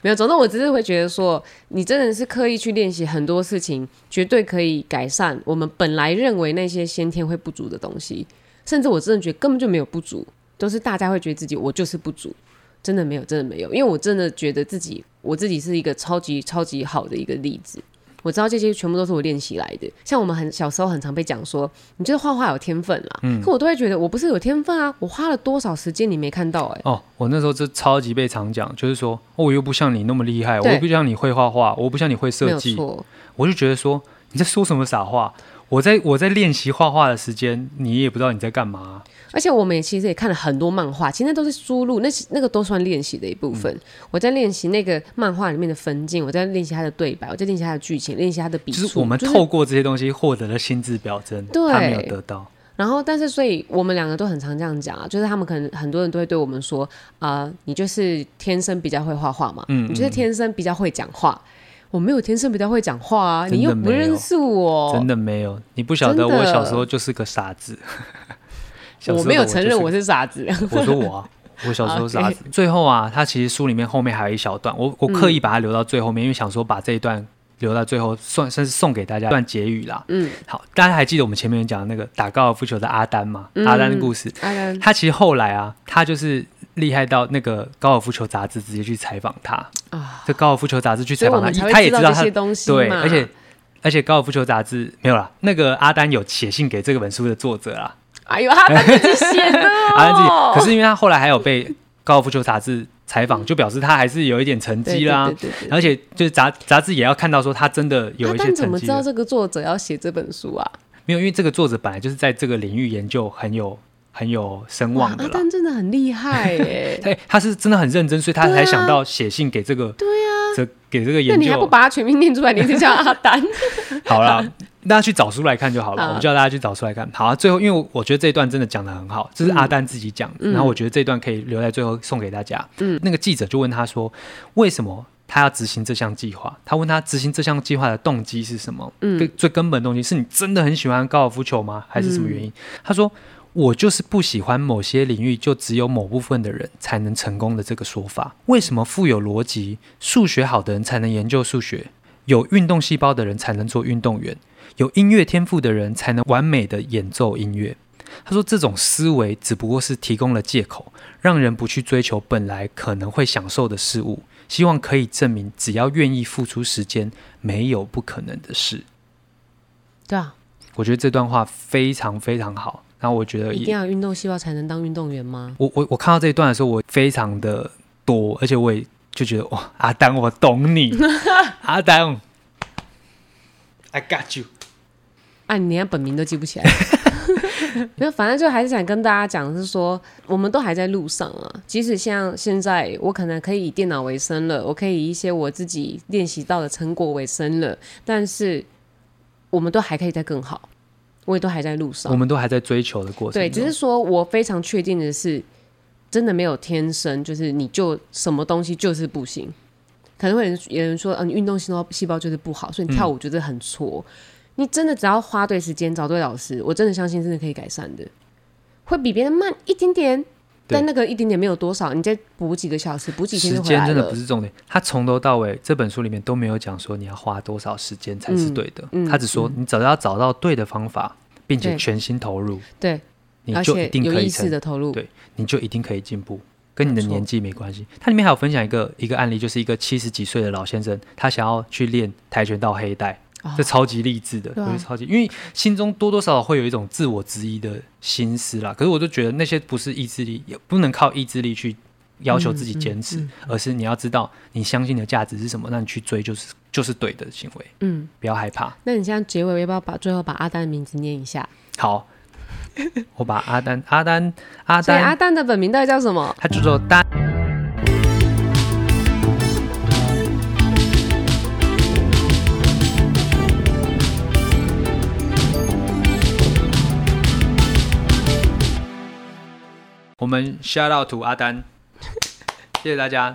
没有，总之我只是会觉得说，你真的是刻意去练习很多事情，绝对可以改善我们本来认为那些先天会不足的东西，甚至我真的觉得根本就没有不足。都是大家会觉得自己我就是不足，真的没有，真的没有，因为我真的觉得自己我自己是一个超级超级好的一个例子。我知道这些全部都是我练习来的。像我们很小时候很常被讲说，你就是画画有天分啦，嗯，可我都会觉得我不是有天分啊，我花了多少时间你没看到哎、欸。哦，我那时候就超级被常讲，就是说，哦，我又不像你那么厉害，我又不像你会画画，我不像你会设计，我就觉得说你在说什么傻话。我在我在练习画画的时间，你也不知道你在干嘛、啊。而且我们也其实也看了很多漫画，其实那都是输入，那那个都算练习的一部分。嗯、我在练习那个漫画里面的分镜，我在练习它的对白，我在练习它的剧情，练习它的笔触。就是我们透过这些东西获得了心智表征，对，他没有得到。然后，但是所以我们两个都很常这样讲啊，就是他们可能很多人都会对我们说啊、呃，你就是天生比较会画画嘛，嗯，嗯，你就是天生比较会讲话。我没有天生比较会讲话啊，你又不认识我，真的没有，你不晓得我小时候就是个傻子。我，我没有承认我是傻子。(laughs) 我说我啊，我小时候傻子。(laughs) 最后啊，他其实书里面后面还有一小段，我我刻意把它留到最后面，嗯、因为想说把这一段留到最后，算算是送给大家一段结语啦。嗯，好，大家还记得我们前面讲的那个打高尔夫球的阿丹吗？嗯、阿丹的故事。阿丹，他其实后来啊，他就是。厉害到那个高尔夫球杂志直接去采访他啊！这高尔夫球杂志去采访他，他也知道他对，而且而且高尔夫球杂志没有啦。那个阿丹有写信给这个本书的作者啊。哎呦，阿丹自己写的。(laughs) 可是因为他后来还有被高尔夫球杂志采访，就表示他还是有一点成绩啦。而且就是杂杂志也要看到说他真的有一些成绩。怎么知道这个作者要写这本书啊？没有，因为这个作者本来就是在这个领域研究很有。很有声望的，阿丹真的很厉害耶！(laughs) 对，他是真的很认真，所以他才想到写信给这个，对啊，这给这个研究。那你还不把他全名念出来？你就叫阿丹？(laughs) 好了，大家去找书来看就好了。我叫大家去找书来看。好啊，最后，因为我觉得这一段真的讲的很好，这是阿丹自己讲，然后我觉得这一段可以留在最后送给大家。嗯，那个记者就问他说：“为什么他要执行这项计划？”他问他执行这项计划的动机是什么？嗯，最根本动机是你真的很喜欢高尔夫球吗？还是什么原因？他说。我就是不喜欢某些领域就只有某部分的人才能成功的这个说法。为什么富有逻辑、数学好的人才能研究数学？有运动细胞的人才能做运动员？有音乐天赋的人才能完美的演奏音乐？他说，这种思维只不过是提供了借口，让人不去追求本来可能会享受的事物，希望可以证明只要愿意付出时间，没有不可能的事。对啊，我觉得这段话非常非常好。然后我觉得一定要运动细胞才能当运动员吗？我我我看到这一段的时候，我非常的多，而且我也就觉得哇，阿丹，我懂你，(laughs) 阿丹，I got you。啊，你连本名都记不起来。(laughs) (laughs) 没有，反正就还是想跟大家讲，是说我们都还在路上啊。即使像现在，我可能可以以电脑为生了，我可以以一些我自己练习到的成果为生了，但是我们都还可以再更好。我也都还在路上，我们都还在追求的过程。对，只是说我非常确定的是，真的没有天生，就是你就什么东西就是不行。可能会有人说，嗯、呃，你运动细胞细胞就是不好，所以你跳舞就是很挫。嗯你真的只要花对时间找对老师，我真的相信真的可以改善的，会比别人慢一点点，但那个一点点没有多少，你再补几个小时，补几天。时间真的不是重点，他从头到尾这本书里面都没有讲说你要花多少时间才是对的，嗯嗯、他只说你只要找到对的方法，并且全心投入，对，你就一定可以有意识的投入，对，你就一定可以进步，跟你的年纪没关系。它里面还有分享一个一个案例，就是一个七十几岁的老先生，他想要去练跆拳道黑带。这超级励志的，我觉得超级，因为心中多多少少会有一种自我质疑的心思啦。可是我就觉得那些不是意志力，也不能靠意志力去要求自己坚持，嗯嗯嗯、而是你要知道你相信的价值是什么，那你去追就是就是对的行为。嗯，不要害怕。那你现在结尾要不要把最后把阿丹的名字念一下？好，我把阿丹阿丹阿丹阿丹的本名到底叫什么？他叫做丹。我们 shout out to 阿丹，谢谢大家。